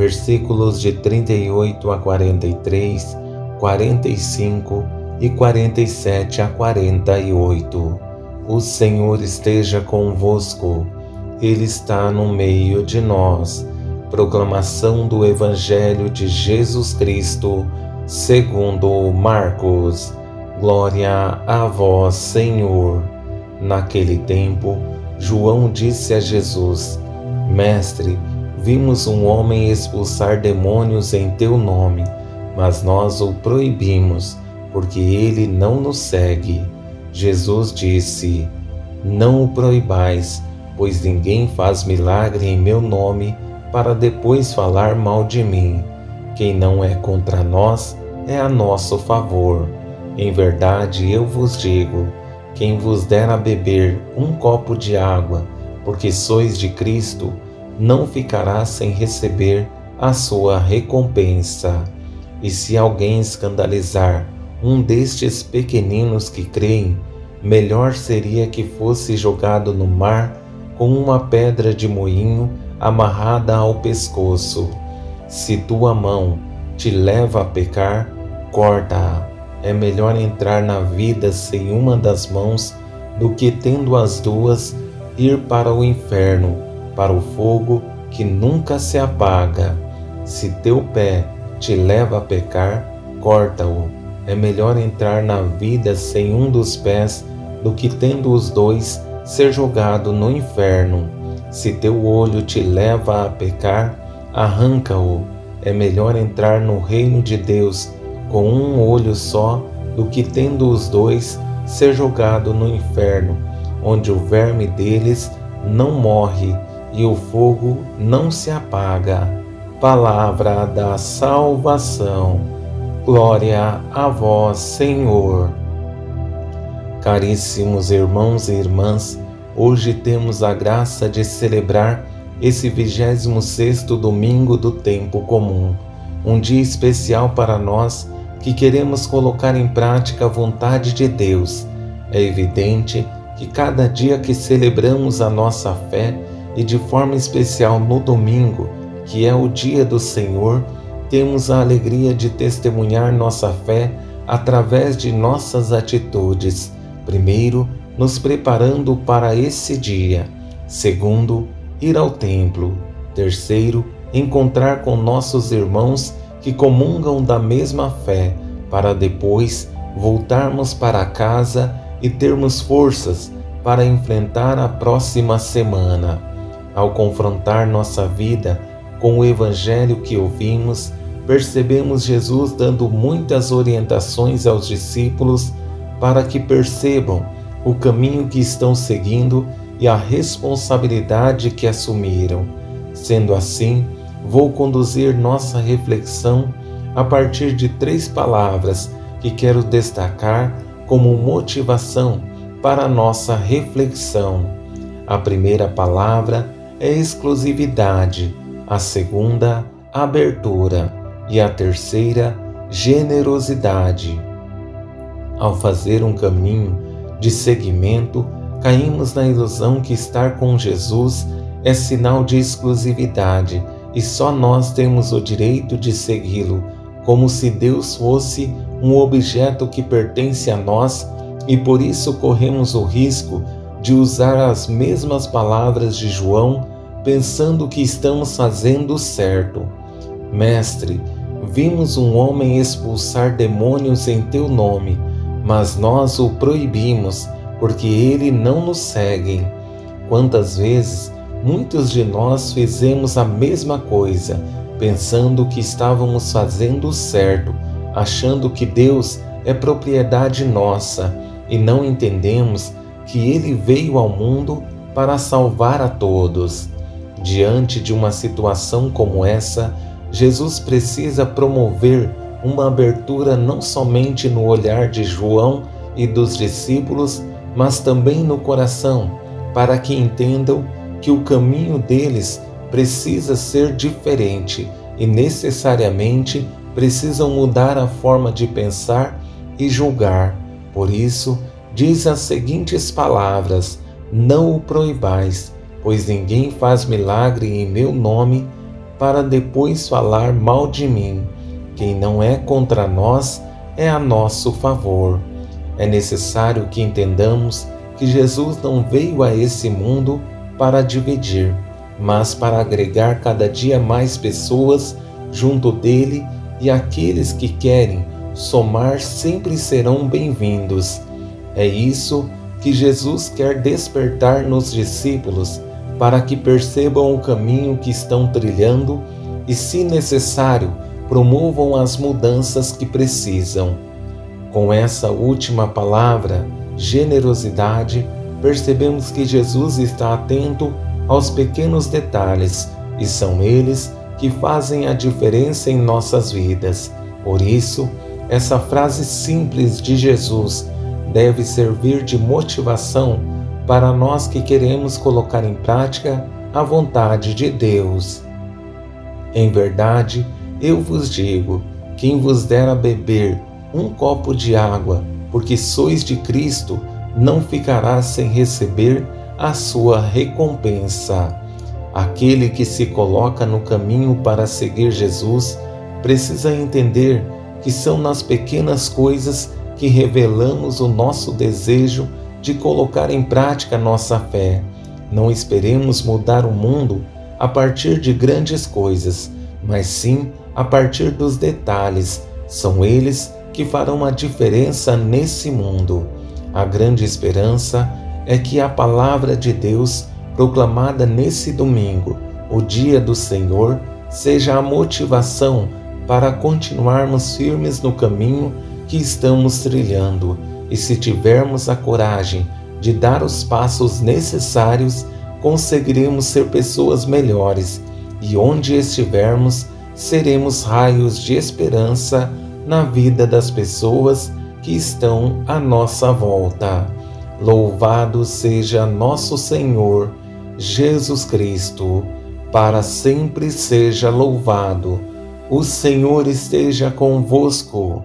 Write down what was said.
versículos de 38 a 43, 45 e 47 a 48. O Senhor esteja convosco, Ele está no meio de nós. Proclamação do Evangelho de Jesus Cristo, segundo Marcos. Glória a vós, Senhor. Naquele tempo, João disse a Jesus: Mestre, Vimos um homem expulsar demônios em teu nome, mas nós o proibimos, porque ele não nos segue. Jesus disse: Não o proibais, pois ninguém faz milagre em meu nome para depois falar mal de mim. Quem não é contra nós é a nosso favor. Em verdade eu vos digo: quem vos der a beber um copo de água, porque sois de Cristo, não ficará sem receber a sua recompensa. E se alguém escandalizar um destes pequeninos que creem, melhor seria que fosse jogado no mar com uma pedra de moinho amarrada ao pescoço. Se tua mão te leva a pecar, corta-a. É melhor entrar na vida sem uma das mãos do que, tendo as duas, ir para o inferno para o fogo que nunca se apaga. Se teu pé te leva a pecar, corta-o. É melhor entrar na vida sem um dos pés do que tendo os dois ser jogado no inferno. Se teu olho te leva a pecar, arranca-o. É melhor entrar no reino de Deus com um olho só do que tendo os dois ser jogado no inferno, onde o verme deles não morre e o fogo não se apaga. Palavra da salvação. Glória a vós, Senhor. Caríssimos irmãos e irmãs, hoje temos a graça de celebrar esse 26 domingo do tempo comum, um dia especial para nós que queremos colocar em prática a vontade de Deus. É evidente que cada dia que celebramos a nossa fé, e de forma especial no domingo, que é o dia do Senhor, temos a alegria de testemunhar nossa fé através de nossas atitudes. Primeiro, nos preparando para esse dia. Segundo, ir ao templo. Terceiro, encontrar com nossos irmãos que comungam da mesma fé, para depois voltarmos para casa e termos forças para enfrentar a próxima semana. Ao confrontar nossa vida com o Evangelho que ouvimos, percebemos Jesus dando muitas orientações aos discípulos para que percebam o caminho que estão seguindo e a responsabilidade que assumiram. Sendo assim, vou conduzir nossa reflexão a partir de três palavras que quero destacar como motivação para nossa reflexão. A primeira palavra exclusividade, a segunda, abertura e a terceira, generosidade. Ao fazer um caminho de seguimento, caímos na ilusão que estar com Jesus é sinal de exclusividade e só nós temos o direito de segui-lo, como se Deus fosse um objeto que pertence a nós e por isso corremos o risco de usar as mesmas palavras de João, pensando que estamos fazendo certo. Mestre, vimos um homem expulsar demônios em teu nome, mas nós o proibimos, porque ele não nos segue. Quantas vezes muitos de nós fizemos a mesma coisa, pensando que estávamos fazendo certo, achando que Deus é propriedade nossa e não entendemos que ele veio ao mundo para salvar a todos. Diante de uma situação como essa, Jesus precisa promover uma abertura não somente no olhar de João e dos discípulos, mas também no coração, para que entendam que o caminho deles precisa ser diferente e necessariamente precisam mudar a forma de pensar e julgar. Por isso, diz as seguintes palavras: Não o proibais, pois ninguém faz milagre em meu nome para depois falar mal de mim. Quem não é contra nós é a nosso favor. É necessário que entendamos que Jesus não veio a esse mundo para dividir, mas para agregar cada dia mais pessoas junto dele e aqueles que querem somar sempre serão bem-vindos. É isso que Jesus quer despertar nos discípulos para que percebam o caminho que estão trilhando e, se necessário, promovam as mudanças que precisam. Com essa última palavra, generosidade, percebemos que Jesus está atento aos pequenos detalhes e são eles que fazem a diferença em nossas vidas. Por isso, essa frase simples de Jesus deve servir de motivação para nós que queremos colocar em prática a vontade de Deus. Em verdade, eu vos digo: quem vos der a beber um copo de água, porque sois de Cristo, não ficará sem receber a sua recompensa. Aquele que se coloca no caminho para seguir Jesus precisa entender que são nas pequenas coisas que revelamos o nosso desejo de colocar em prática nossa fé. Não esperemos mudar o mundo a partir de grandes coisas, mas sim a partir dos detalhes. São eles que farão a diferença nesse mundo. A grande esperança é que a palavra de Deus, proclamada nesse domingo, o dia do Senhor, seja a motivação para continuarmos firmes no caminho que estamos trilhando e se tivermos a coragem de dar os passos necessários, conseguiremos ser pessoas melhores e onde estivermos, seremos raios de esperança na vida das pessoas que estão à nossa volta. Louvado seja nosso Senhor Jesus Cristo, para sempre seja louvado. O Senhor esteja convosco